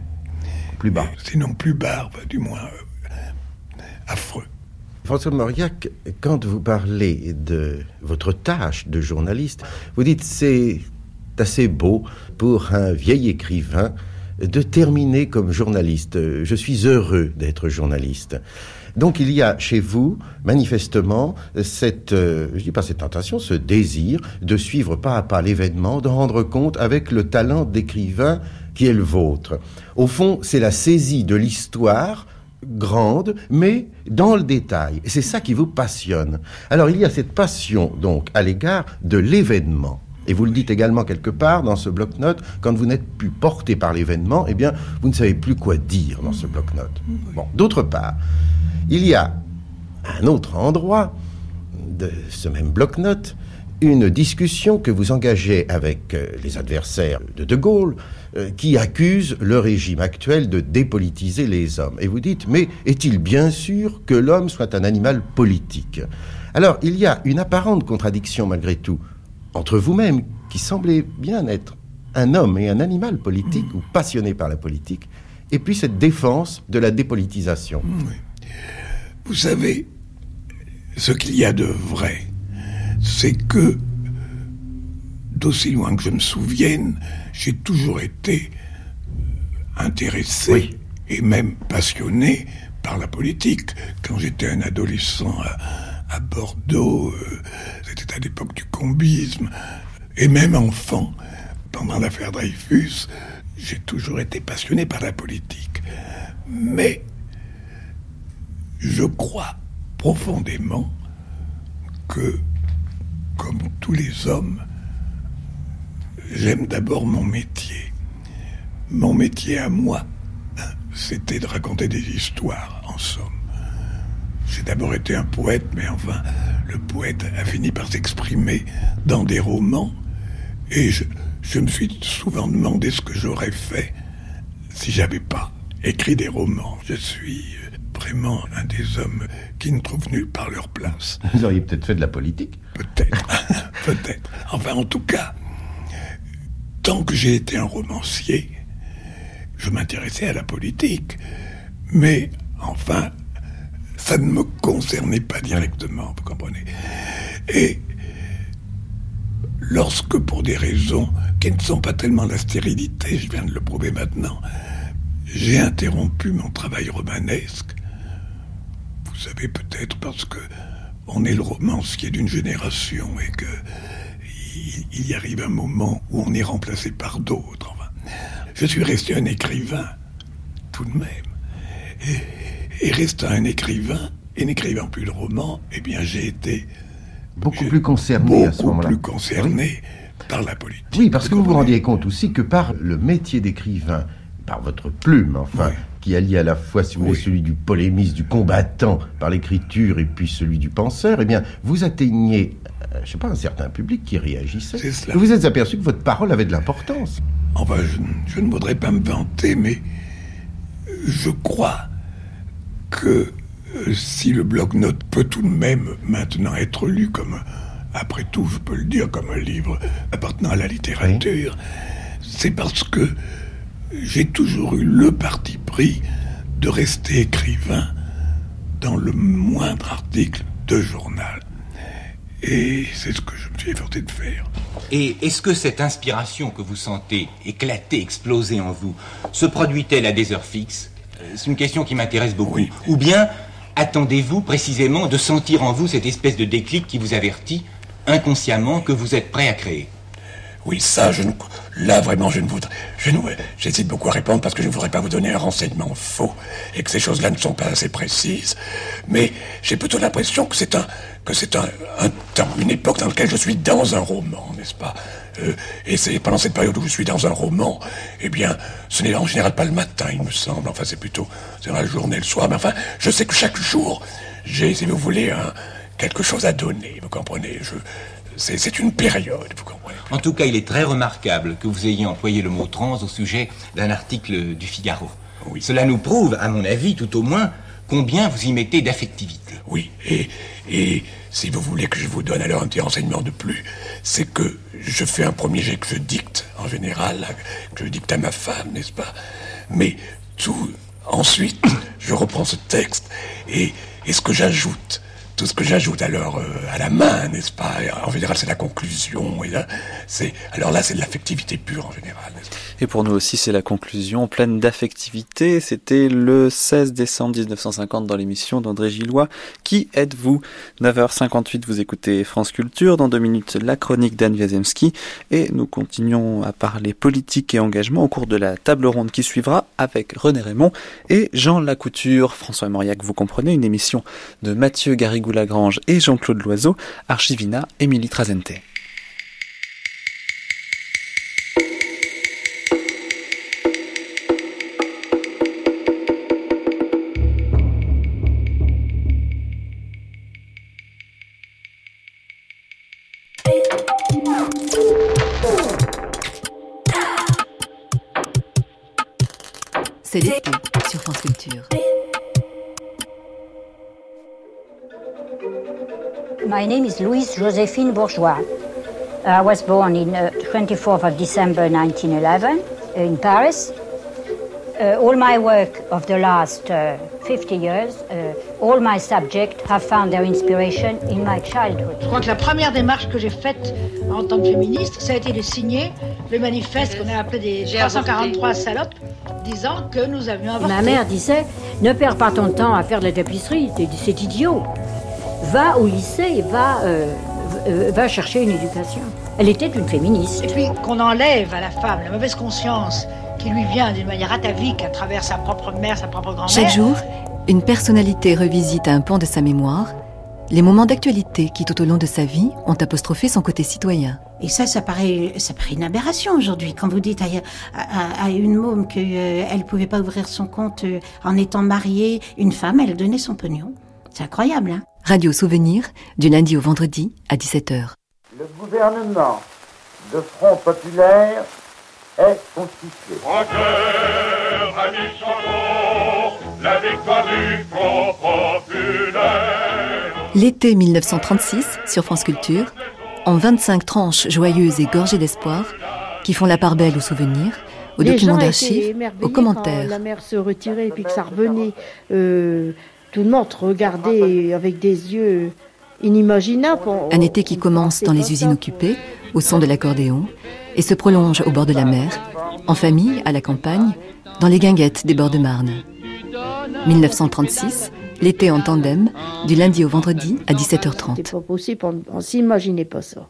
Speaker 22: plus bas.
Speaker 2: Sinon plus bas, du moins euh, affreux.
Speaker 22: François Mauriac, quand vous parlez de votre tâche de journaliste, vous dites c'est assez beau pour un vieil écrivain de terminer comme journaliste. Je suis heureux d'être journaliste. Donc il y a chez vous, manifestement, cette, euh, je dis pas cette tentation, ce désir de suivre pas à pas l'événement, de rendre compte avec le talent d'écrivain qui est le vôtre. Au fond, c'est la saisie de l'histoire grande, mais dans le détail. Et c'est ça qui vous passionne. Alors il y a cette passion, donc, à l'égard de l'événement. Et vous le dites également quelque part dans ce bloc-notes, quand vous n'êtes plus porté par l'événement, eh bien, vous ne savez plus quoi dire dans ce bloc-notes. Bon, d'autre part, il y a un autre endroit de ce même bloc-notes, une discussion que vous engagez avec euh, les adversaires de De Gaulle, qui accusent le régime actuel de dépolitiser les hommes. Et vous dites, mais est-il bien sûr que l'homme soit un animal politique? Alors, il y a une apparente contradiction malgré tout entre vous-même, qui semblez bien être un homme et un animal politique ou passionné par la politique, et puis cette défense de la dépolitisation.
Speaker 2: Vous savez, ce qu'il y a de vrai, c'est que, d'aussi loin que je me souvienne, j'ai toujours été intéressé et même passionné par la politique. Quand j'étais un adolescent à, Bordeaux, euh, c'était à l'époque du combisme, et même enfant, pendant l'affaire Dreyfus, j'ai toujours été passionné par la politique. Mais je crois profondément que comme tous les hommes, j'aime d'abord mon métier. Mon métier à moi, c'était de raconter des histoires, en somme. J'ai d'abord été un poète, mais enfin, le poète a fini par s'exprimer dans des romans. Et je, je me suis souvent demandé ce que j'aurais fait si j'avais pas écrit des romans. Je suis vraiment un des hommes qui ne trouvent nulle part leur place.
Speaker 22: Vous auriez peut-être fait de la politique.
Speaker 2: Peut-être, (laughs) peut-être. Enfin, en tout cas, tant que j'ai été un romancier, je m'intéressais à la politique. Mais, enfin, ça ne me concernait pas directement, vous comprenez. Et lorsque, pour des raisons qui ne sont pas tellement la stérilité, je viens de le prouver maintenant, j'ai interrompu mon travail romanesque, vous savez peut-être parce que on est le romancier d'une génération et que il, y arrive un moment où on est remplacé par d'autres. je suis resté un écrivain, tout de même. Et, et restant un écrivain, et n'écrivant plus de romans, eh bien j'ai été
Speaker 22: beaucoup plus concerné à ce moment-là.
Speaker 2: plus concerné par la politique.
Speaker 22: Oui, parce que vous vous rendiez compte aussi que par le métier d'écrivain, par votre plume, enfin, qui allie à la fois, si vous voulez, celui du polémiste, du combattant par l'écriture et puis celui du penseur, eh bien, vous atteignez, je sais pas, un certain public qui réagissait.
Speaker 14: cela.
Speaker 22: Vous vous êtes aperçu que votre parole avait de l'importance.
Speaker 14: Enfin, je, je ne voudrais pas me vanter, mais je crois que euh, si le bloc-notes peut tout de même maintenant être lu comme, après tout, je peux le dire, comme un livre appartenant à la littérature, c'est parce que j'ai toujours eu le parti pris de rester écrivain dans le moindre article de journal. Et c'est ce que je me suis efforcé de faire.
Speaker 15: Et est-ce que cette inspiration que vous sentez éclater, exploser en vous, se produit-elle à des heures fixes? Euh, C'est une question qui m'intéresse beaucoup. Ou bien attendez-vous précisément de sentir en vous cette espèce de déclic qui vous avertit inconsciemment que vous êtes prêt à créer?
Speaker 14: Oui, ça, je ne... Là, vraiment, je ne voudrais... Je. J'hésite beaucoup à répondre parce que je ne voudrais pas vous donner un renseignement faux et que ces choses-là ne sont pas assez précises. Mais j'ai plutôt l'impression que c'est un... que c'est un, temps, une époque dans laquelle je suis dans un roman, n'est-ce pas? Euh, Et c'est pendant cette période où je suis dans un roman, eh bien, ce n'est en général pas le matin, il me semble. Enfin, c'est plutôt dans la journée, le soir. Mais enfin, je sais que chaque jour, j'ai, si vous voulez, quelque chose à donner, vous comprenez? Je, c'est, une période, vous comprenez
Speaker 15: En tout cas, il est très remarquable que vous ayez employé le mot trans au sujet d'un article du Figaro. Cela nous prouve, à mon avis tout au moins, combien vous y mettez d'affectivité.
Speaker 14: Oui, et, et si vous voulez que je vous donne alors un petit renseignement de plus, c'est que je fais un premier jet que je dicte, en général, que je dicte à ma femme, n'est-ce pas? Mais tout, ensuite, je reprends ce texte et, et ce que j'ajoute, tout ce que j'ajoute alors euh, à la main, n'est-ce pas? En général, c'est la conclusion. Et là, c'est alors là, c'est de l'affectivité pure en général.
Speaker 1: Et pour nous aussi, c'est la conclusion pleine d'affectivité. C'était le 16 décembre 1950 dans l'émission d'André Gillois. Qui êtes-vous? 9h58, vous écoutez France Culture. Dans deux minutes, la chronique d'Anne Wiazemski. Et nous continuons à parler politique et engagement au cours de la table ronde qui suivra avec René Raymond et Jean Lacouture. François Mauriac, vous comprenez, une émission de Mathieu Garrigou-Lagrange et Jean-Claude Loiseau. Archivina, Émilie Trazente.
Speaker 23: My name is Louise Joséphine Bourgeois. I was born in uh, 24th of December 1911 in Paris. Uh, all my work of the last uh, 50 years, uh, all my subjects have found their inspiration in my childhood.
Speaker 24: Je crois que la première démarche que j'ai faite en tant que féministe, ça a été de signer le manifeste qu'on a appelé des 343 salopes, disant que nous avions avorté.
Speaker 23: Ma mère disait Ne perds pas ton temps à faire de la tapisserie, c'est idiot. Va au lycée et va, euh, v- va chercher une éducation. Elle était une féministe.
Speaker 24: Et puis qu'on enlève à la femme la mauvaise conscience qui lui vient d'une manière atavique à travers sa propre mère, sa propre grand-mère.
Speaker 25: Chaque jour, une personnalité revisite un pan de sa mémoire les moments d'actualité qui, tout au long de sa vie, ont apostrophé son côté citoyen.
Speaker 26: Et ça, ça paraît, ça paraît une aberration aujourd'hui. Quand vous dites à, à- à une môme qu'elle ne pouvait pas ouvrir son compte euh, en étant mariée, une femme, elle donnait son pognon. C'est incroyable, hein
Speaker 25: Radio Souvenir, du lundi au vendredi à 17h.
Speaker 27: Le gouvernement de Front Populaire est constitué.
Speaker 28: la victoire du Front populaire.
Speaker 25: L'été 1936 sur France Culture, en 25 tranches joyeuses et gorgées d'espoir, qui font la part belle aux souvenirs, aux
Speaker 29: Les
Speaker 25: documents d'archives, aux commentaires.
Speaker 29: Quand la mer se retirait et puis que ça revenait, euh, tout le monde regardait avec des yeux inimaginables.
Speaker 25: Un été qui commence dans les usines occupées, au son de l'accordéon, et se prolonge au bord de la mer, en famille, à la campagne, dans les guinguettes des bords de Marne. 1936, l'été en tandem, du lundi au vendredi à 17h30.
Speaker 29: C'était pas possible, on, on s'imaginait pas ça.